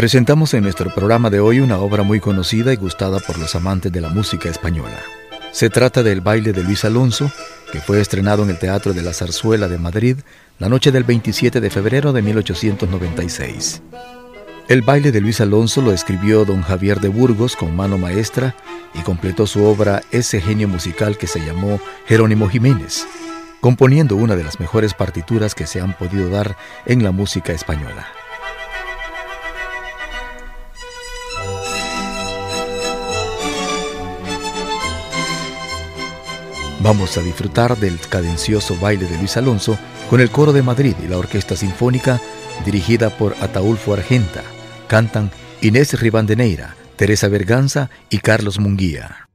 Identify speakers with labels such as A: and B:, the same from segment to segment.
A: Presentamos en nuestro programa de hoy una obra muy conocida y gustada por los amantes de la música española. Se trata del baile de Luis Alonso, que fue estrenado en el Teatro de la Zarzuela de Madrid la noche del 27 de febrero de 1896. El baile de Luis Alonso lo escribió don Javier de Burgos con mano maestra y completó su obra ese genio musical que se llamó Jerónimo Jiménez, componiendo una de las mejores partituras que se han podido dar en la música española. Vamos a disfrutar del cadencioso baile de Luis Alonso con el coro de Madrid y la Orquesta Sinfónica dirigida por Ataulfo Argenta. Cantan Inés Ribandeneira, Teresa Berganza y Carlos Munguía.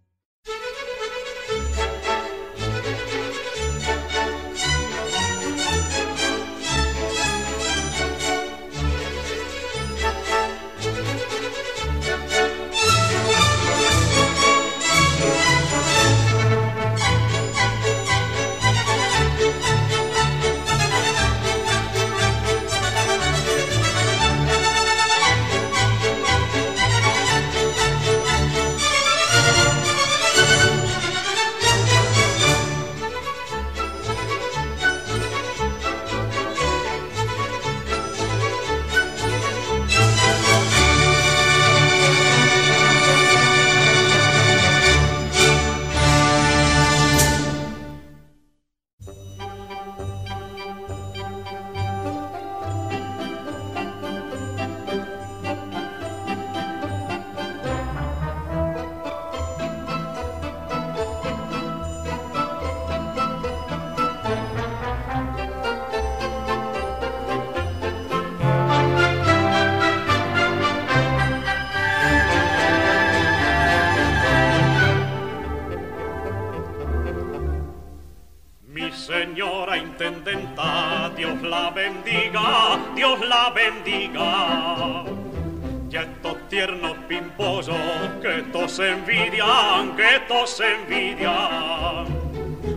B: Envidian, que todos envidian.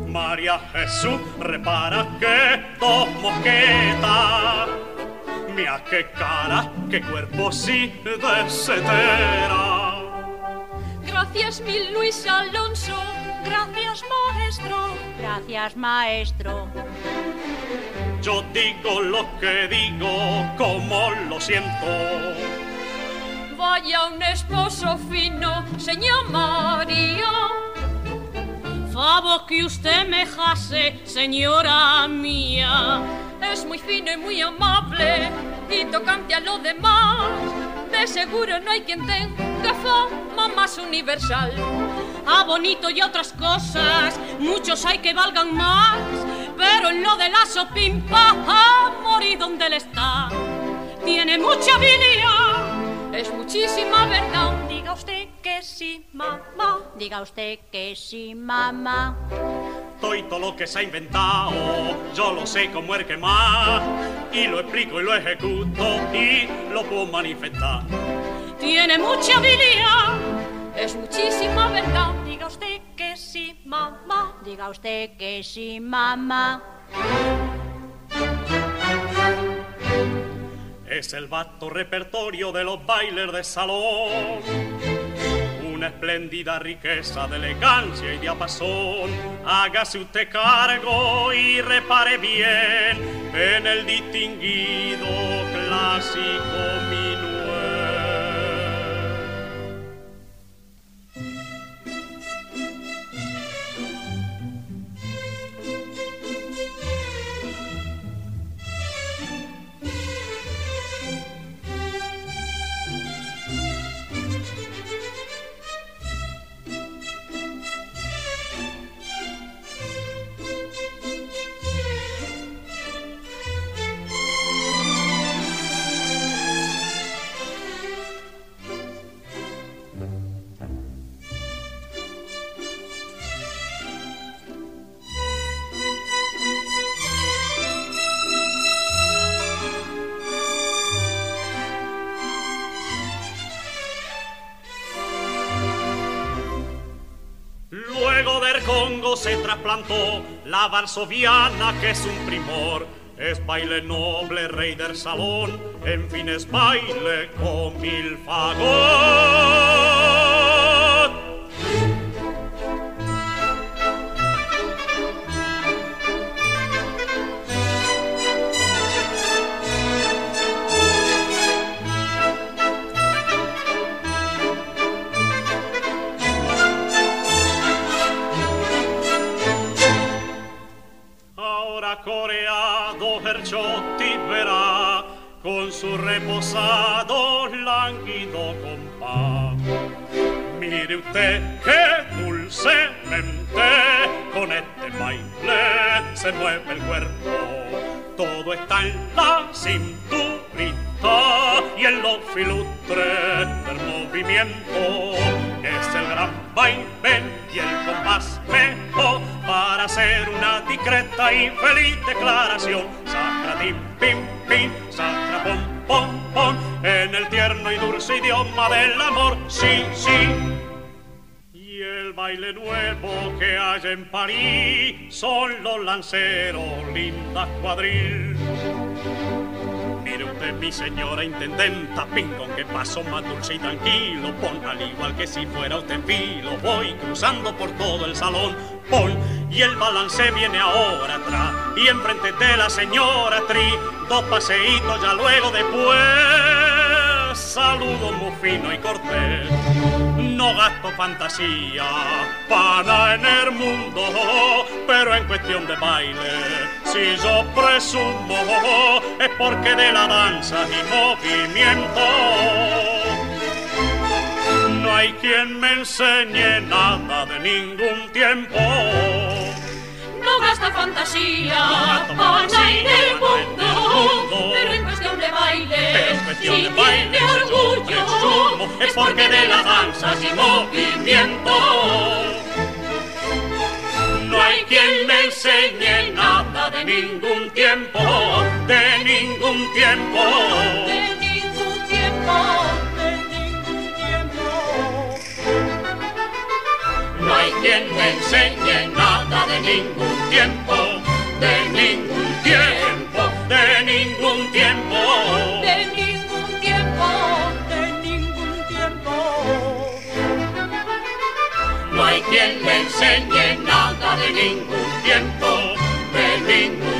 B: María Jesús, repara que dos mosquetas. Mira qué cara, qué cuerpo sí desetera.
C: Gracias mil Luis Alonso, gracias maestro,
D: gracias maestro.
B: Yo digo lo que digo, como lo siento
C: vaya un esposo fino, señor María.
D: Favor que usted me jase, señora mía.
C: Es muy fino y muy amable y tocante a lo demás. De seguro no hay quien tenga fama más universal.
D: A bonito y otras cosas, muchos hay que valgan más. Pero en lo de la sopimpa, a morir donde él está. Tiene mucha habilidad
C: es muchísima verdad.
D: Diga usted que sí, mamá. Diga usted que sí, mamá.
B: Todo lo que se ha inventado, yo lo sé como el que más. Y lo explico y lo ejecuto y lo puedo manifestar.
D: Tiene mucha habilidad.
C: Es muchísima verdad.
D: Diga usted que sí, mamá. Diga usted que sí, mamá.
B: es el vasto repertorio de los bailes de salón. Una espléndida riqueza de elegancia y diapasón. Hágase usted cargo y repare bien en el distinguido clásico la varsoviana que es un primor. Es baile noble, rey del salón, en fin es baile con mil fagot. Usted que dulcemente con este baile se mueve el cuerpo. Todo está en la cinturita y en los filustres del movimiento. Es el gran baile y el compás mejor para hacer una discreta y feliz declaración. Sacratim, pim, pim, sacra, pom, pom, pom, en el tierno y dulce idioma del amor, sí, sí. Baile nuevo que hay en París son los lanceros, lindas cuadril Mire usted, mi señora intendenta, pin con que paso más dulce y tranquilo. Pon al igual que si fuera usted filo. Voy cruzando por todo el salón. Pon y el balance viene ahora atrás. Y enfrente de la señora Tri, dos paseitos ya luego después. Saludo muy fino y cortés no gasto fantasía para en el mundo, pero en cuestión de baile, si yo presumo, es porque de la danza y movimiento no hay quien me enseñe nada de ningún tiempo.
D: Gasta fantasía, para en el mundo, pero en cuestión de baile, si tiene orgullo, es porque de la danza y movimiento. No hay quien me enseñe nada de ningún tiempo, de ningún tiempo, de ningún tiempo, hay quien me enseñe nada de ningún tiempo, de ningún tiempo, de ningún tiempo, de ningún tiempo, de ningún tiempo. No hay quien me enseñe nada de ningún tiempo, de ningún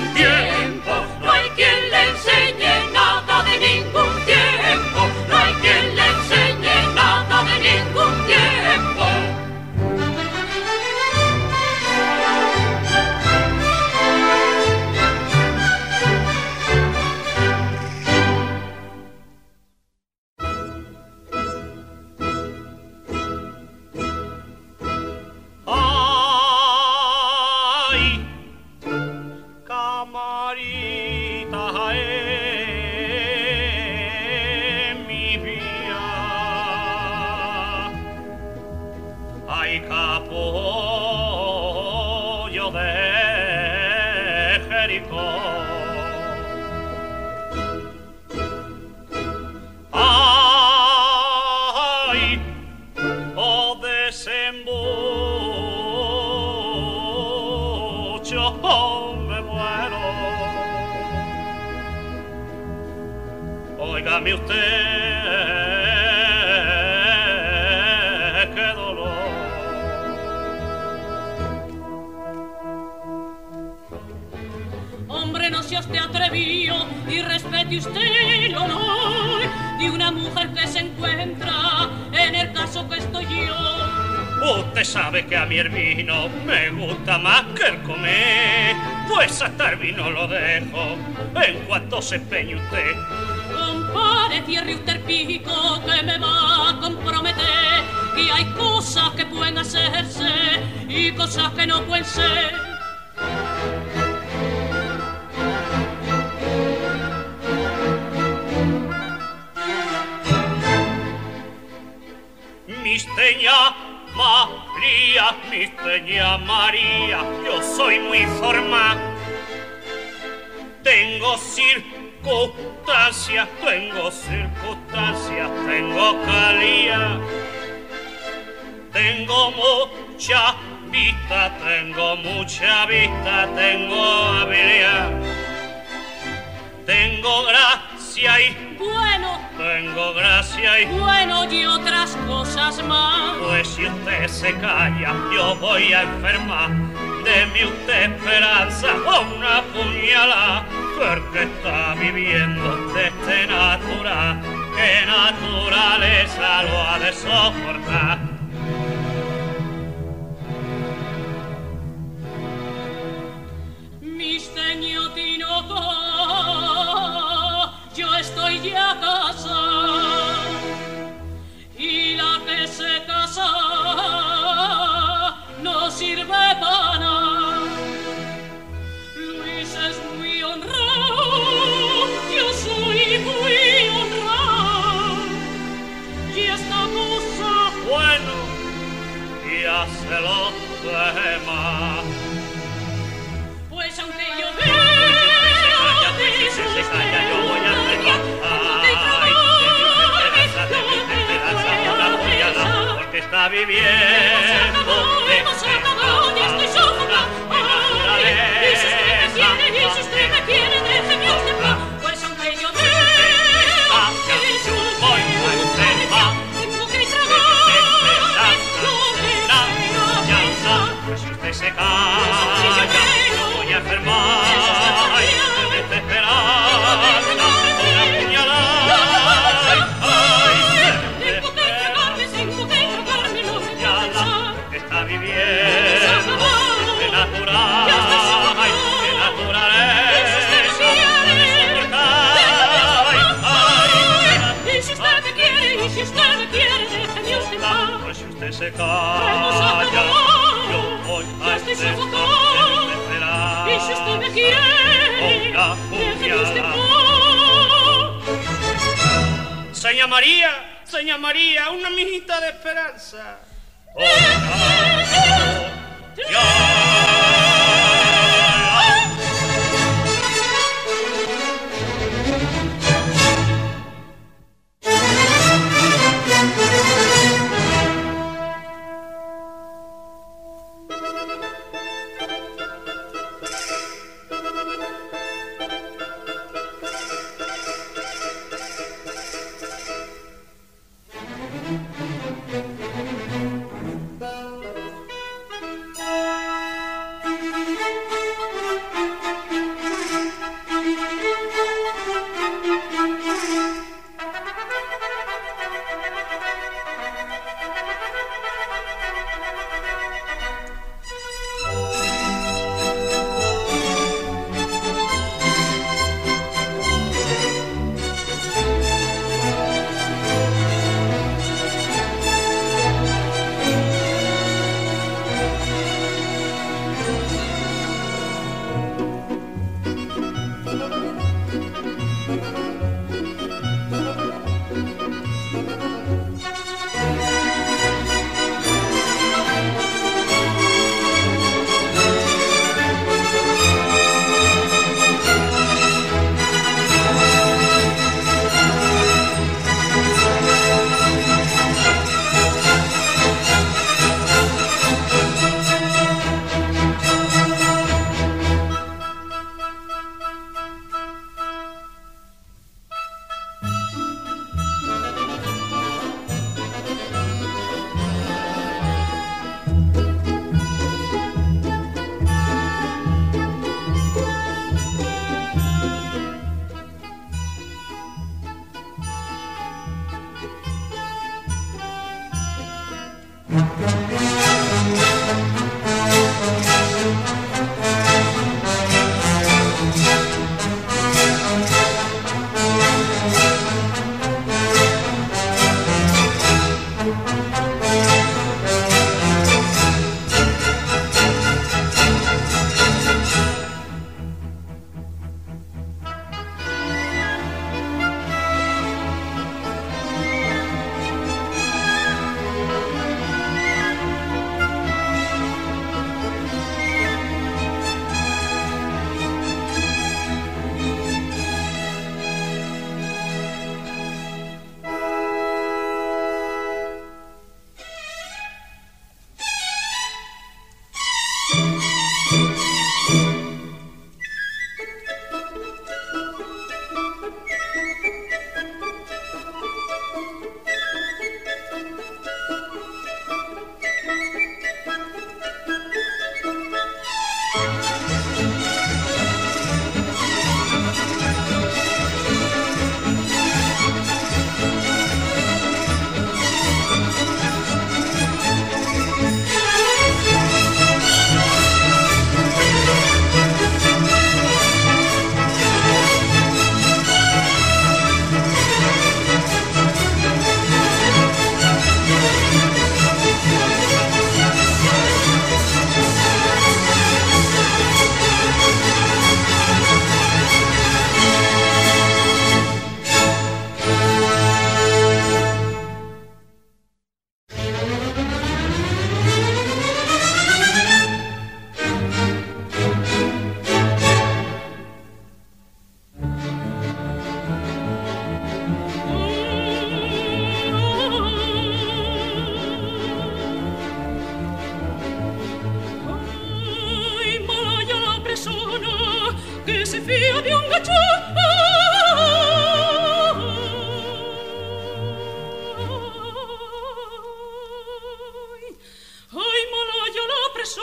B: Usted sabe que a mi el vino me gusta más que el comer, pues hasta el vino lo dejo en cuanto se empeñe usted.
E: Compare, cierre usted el pico que me va a comprometer, que hay cosas que pueden hacerse y cosas que no pueden ser.
B: Misteña María, misteña María, yo soy muy formal. Tengo circunstancias, tengo circunstancias, tengo calía. Tengo mucha vista, tengo mucha vista, tengo habilidad. Tengo gracia y
E: bueno,
B: tengo gracia y
E: bueno y otras cosas más.
B: Pues si usted se calla, yo voy a enfermar. Deme usted esperanza o una puñalada, porque está viviendo de este natural, que naturaleza lo ha de soportar.
E: Mis Tinoco ya casada y la que se casa no sirve para nada. Luis es muy honrado, yo soy muy honrado y esta cosa
B: bueno y hace lo demás.
E: Pues aunque yo vea
B: se yo voy a porque está viviendo Seña María, Seña María, una mijita de esperanza. Oh,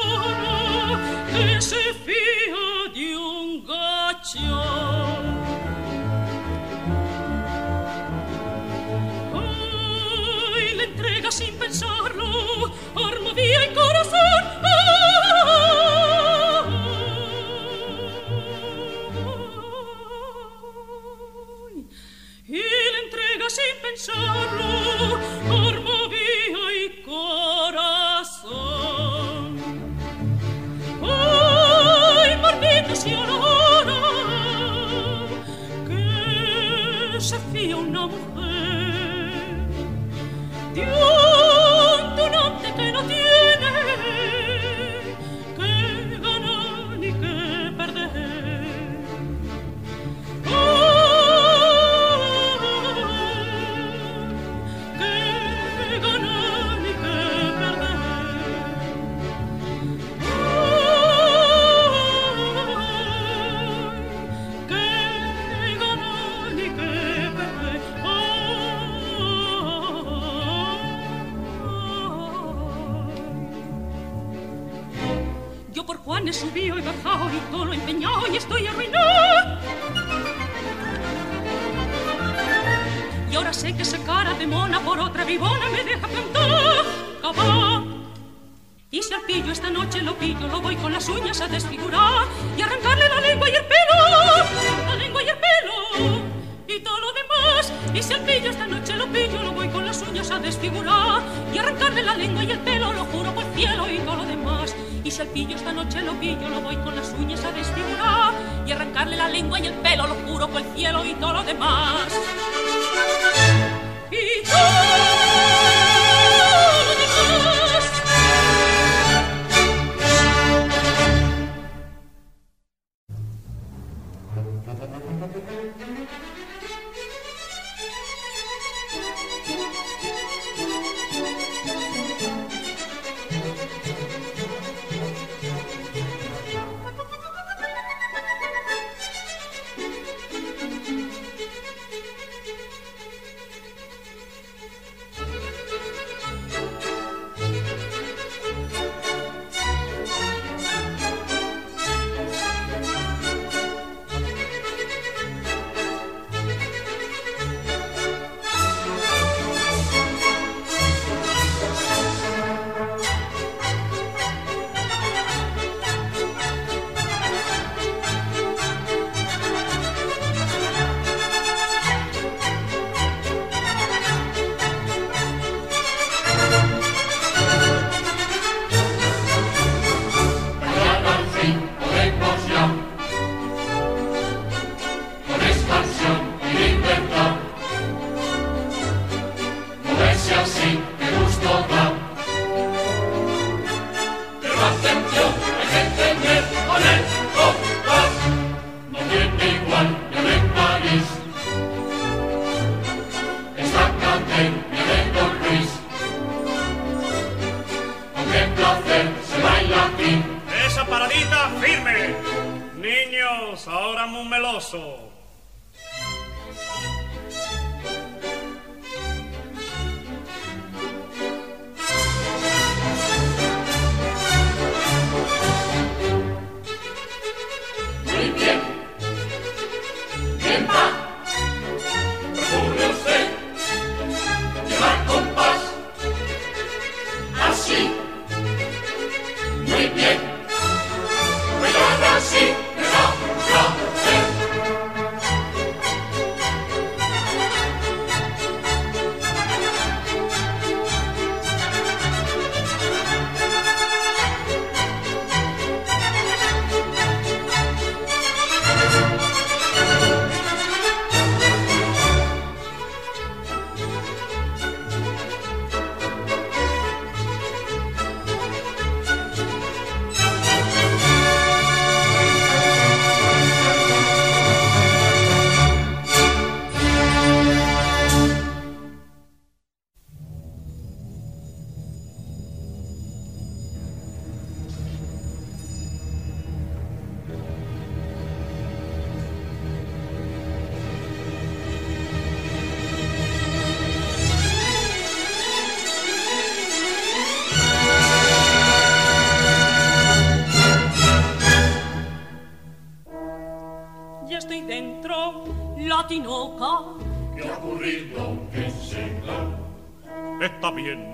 D: sono che si fia di un goccio He subido y bajado y todo lo he empeñado y estoy arruinado. Y ahora sé que esa cara de mona por otra vivona me deja plantar. Y si al pillo esta noche lo pillo, lo voy con las uñas a desfigurar y arrancarle la lengua y el pelo. La lengua y el pelo. Y todo lo demás. Y si al pillo esta noche lo pillo, lo voy con las uñas a desfigurar y arrancarle la lengua y el pelo, lo juro por cielo y todo lo demás. Pillo esta noche lo pillo, lo voy con las uñas a desfigurar y arrancarle la lengua y el pelo, lo juro por el cielo y todo lo demás. Y todo lo demás.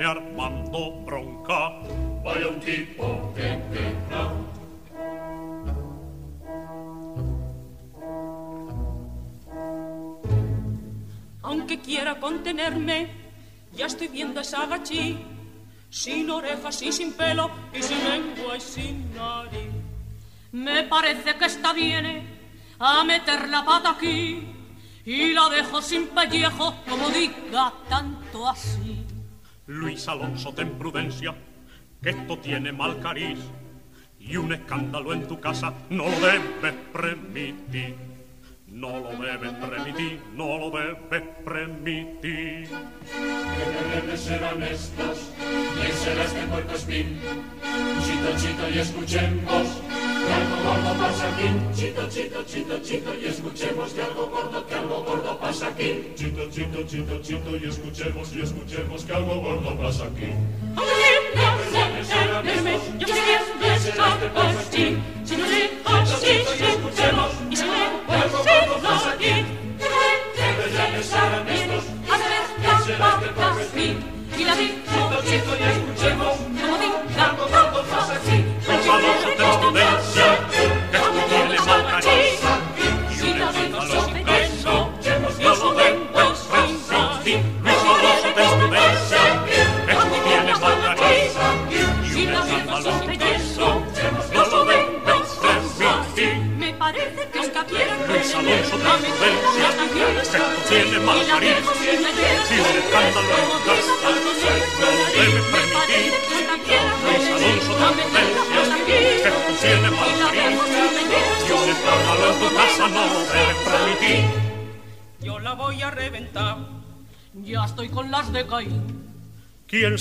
B: Viene armando bronca.
E: Vaya un tipo que queja.
D: aunque quiera contenerme, ya estoy viendo esa gachí, sin orejas y sin pelo, y sin lengua y sin nariz. Me parece que está bien a meter la pata aquí y la dejo sin pellejo, como diga tanto así.
B: Luis Alonso, ten prudencia, que esto tiene mal cariz y un escándalo en tu casa no lo debes permitir. No lo debes permitir, no lo debes permitir.
E: Que debes ser honestos, y será este puerco espín. Chito, chito, y escuchemos algo gordo pasa aquí. Chito, chito, chito, chito, y escuchemos que algo gordo, que algo gordo pasa aquí. Chito, chito, chito, chito, y escuchemos, y escuchemos que algo gordo pasa aquí.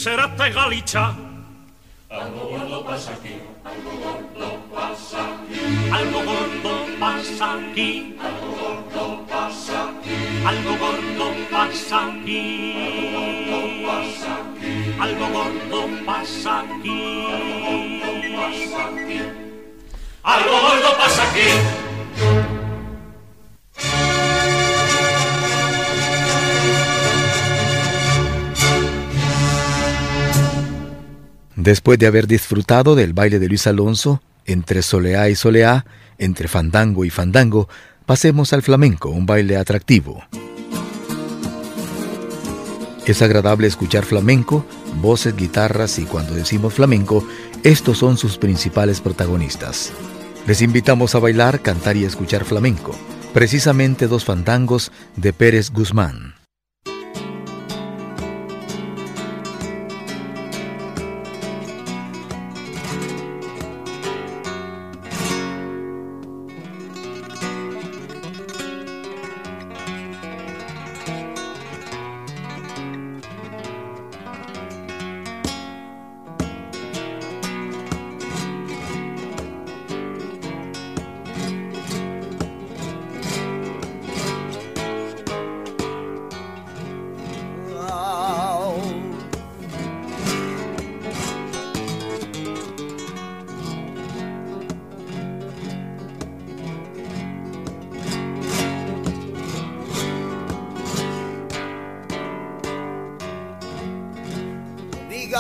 B: ¿Quién será este galicha?
E: Algo gordo pasa aquí, algo gordo pasa aquí.
B: Algo gordo pasa aquí,
E: Algo gordo pasa aquí,
B: algo gordo pasa aquí,
E: pasa aquí,
B: algo gordo pasa aquí.
E: pasa aquí.
B: Algo gordo pasa aquí.
A: Después de haber disfrutado del baile de Luis Alonso, entre soleá y soleá, entre fandango y fandango, pasemos al flamenco, un baile atractivo. Es agradable escuchar flamenco, voces, guitarras y cuando decimos flamenco, estos son sus principales protagonistas. Les invitamos a bailar, cantar y escuchar flamenco, precisamente dos fandangos de Pérez Guzmán.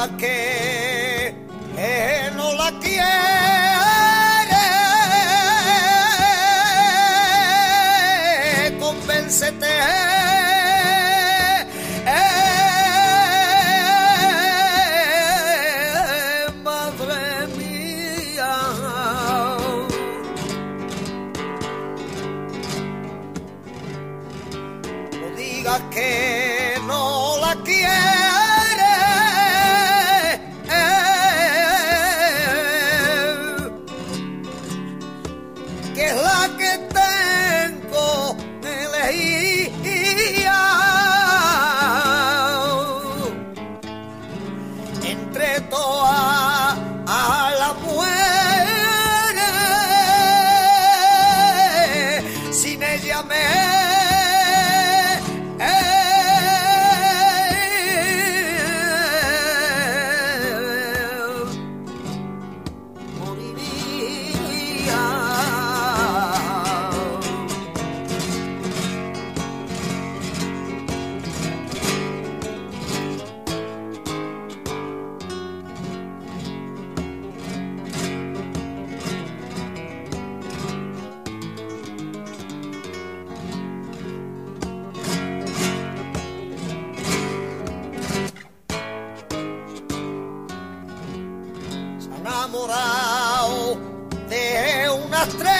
F: Que, no la quiere, convéncete. madre mía. No digas que no la quiere.
G: tres.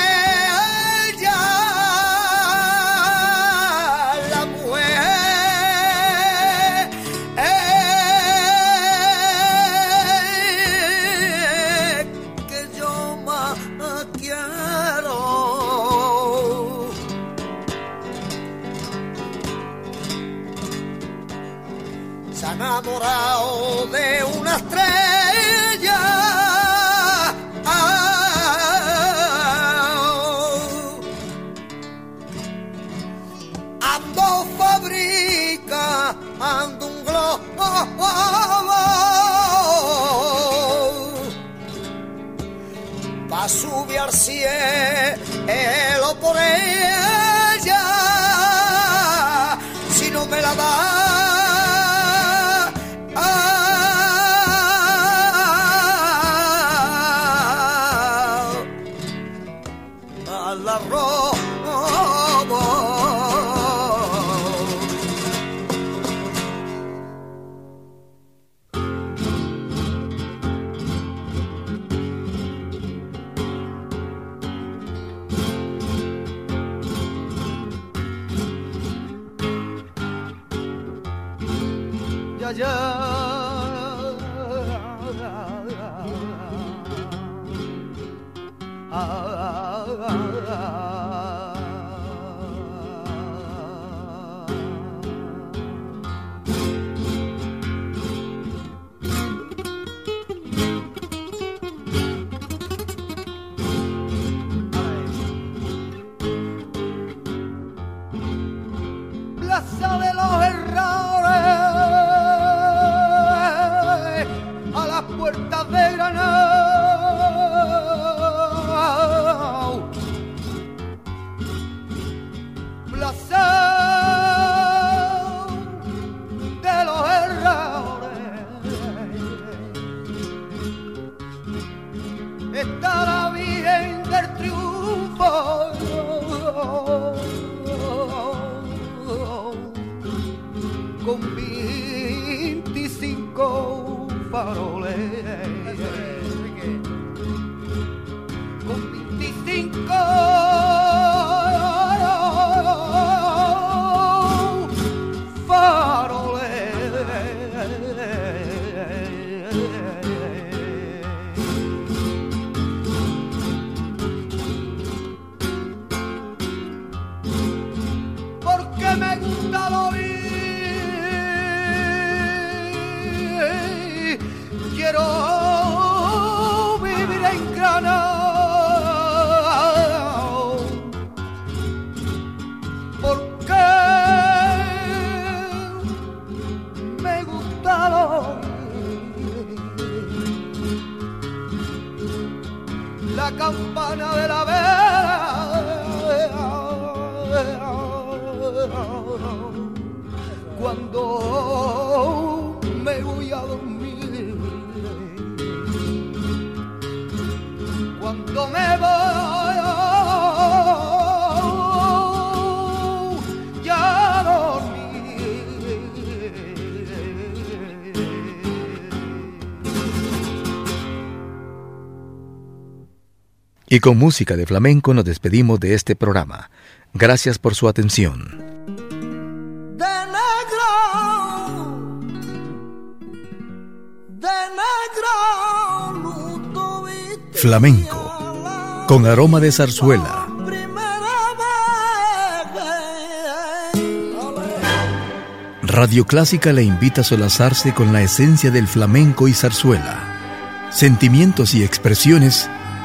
G: Cielo por las puertas de Granada. Vivir
A: Y con música de flamenco nos despedimos de este programa. Gracias por su atención.
G: de negro, de negro, luto viste
A: Flamenco, con aroma de zarzuela. Radio Clásica le invita a solazarse con la esencia del flamenco y zarzuela. Sentimientos y expresiones